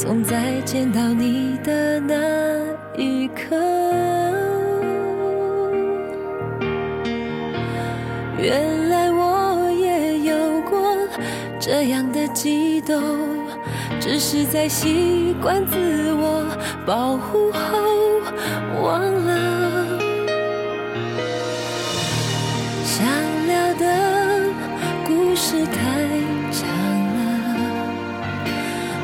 从再，见到你的那一刻。原来我也有过这样的悸动，只是在习惯自我保护后忘了。想聊的故事太，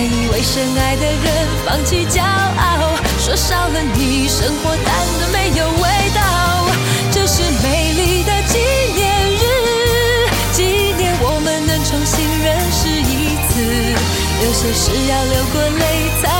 愿意为深爱的人放弃骄傲，说少了你，生活淡的没有味道。这是美丽的纪念日，纪念我们能重新认识一次。有些事要流过泪才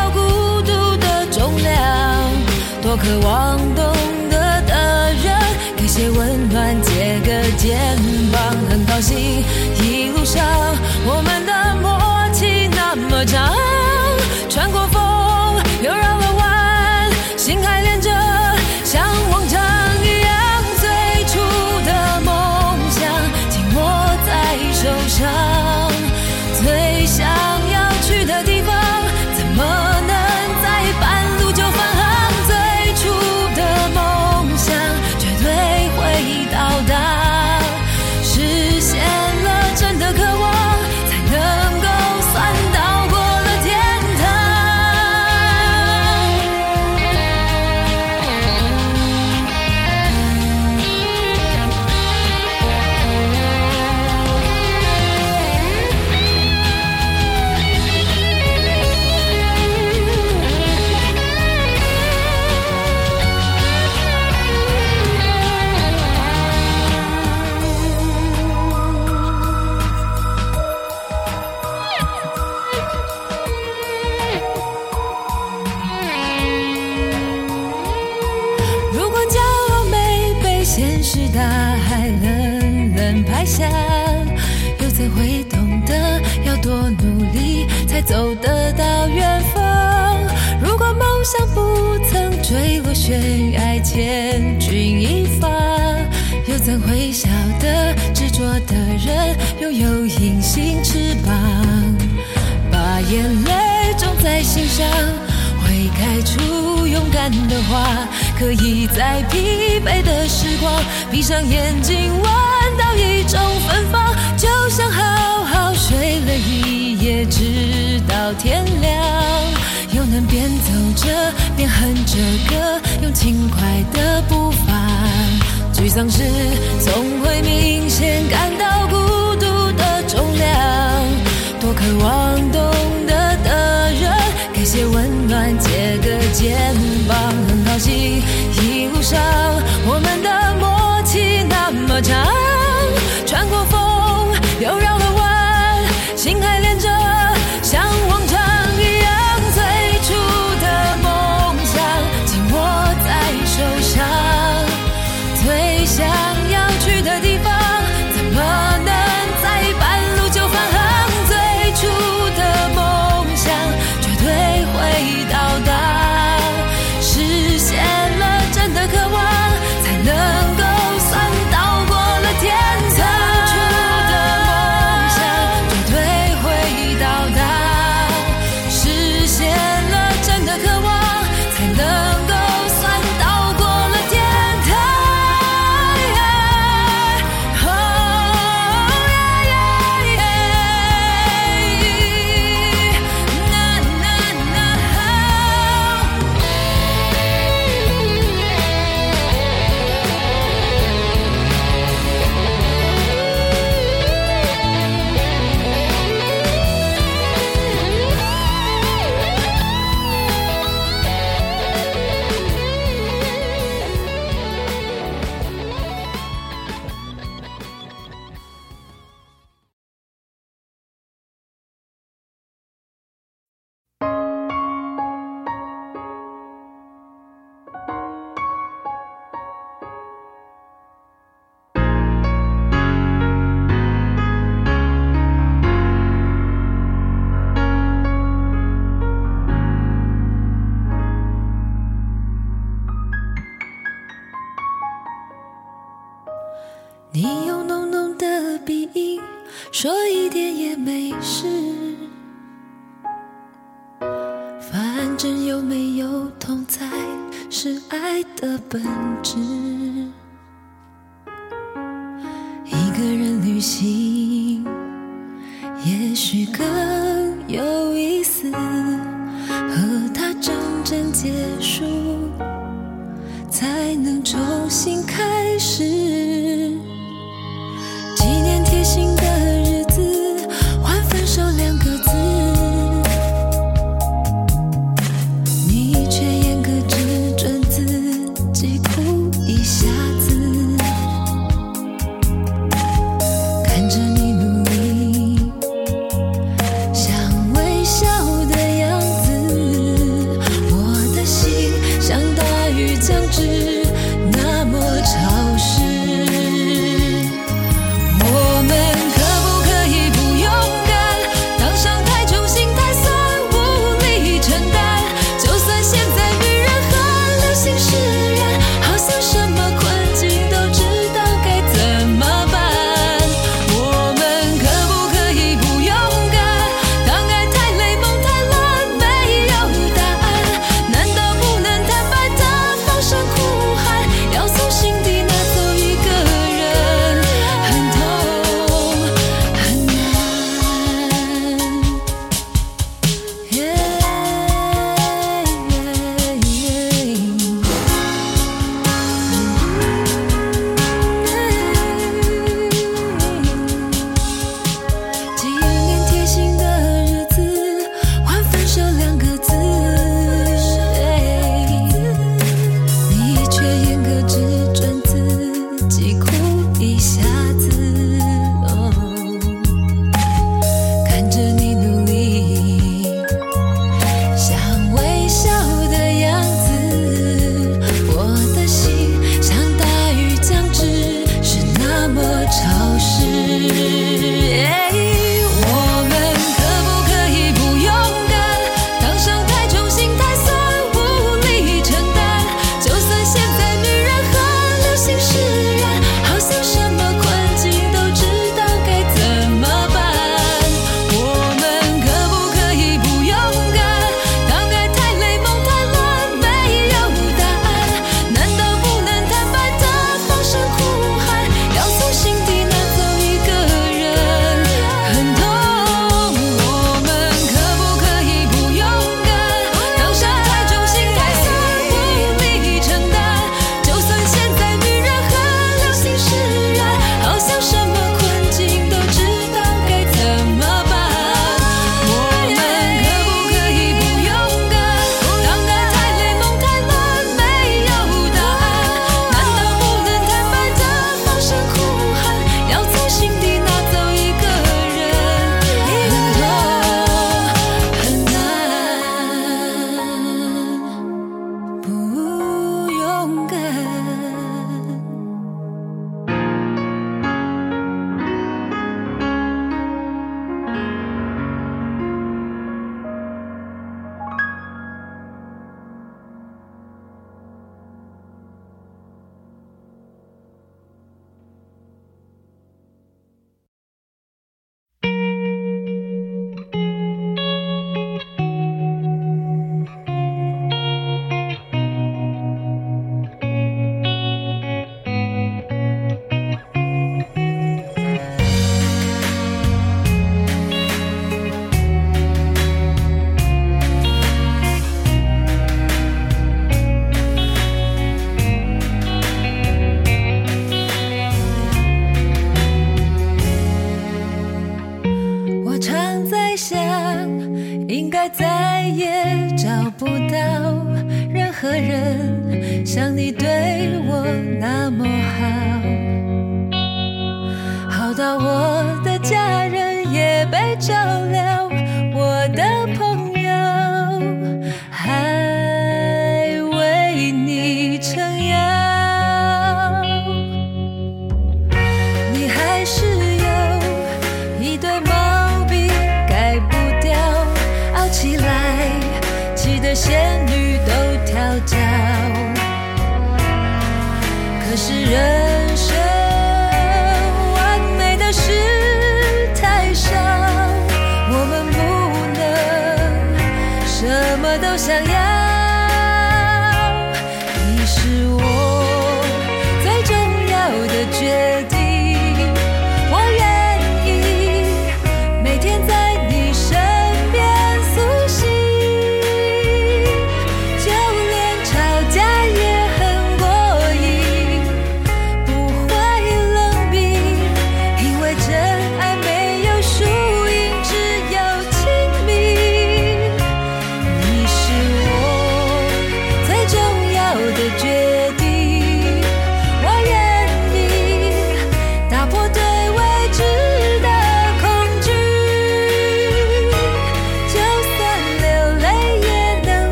多渴望懂得的人给些温暖，借个肩膀。很高兴一路上我们的默契那么长，穿过风又绕了弯，心还肩膀。很高兴的本质。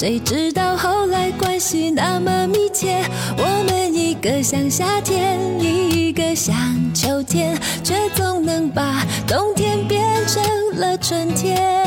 谁知道后来关系那么密切？我们一个像夏天一个像秋天却总能把冬天变成了春天。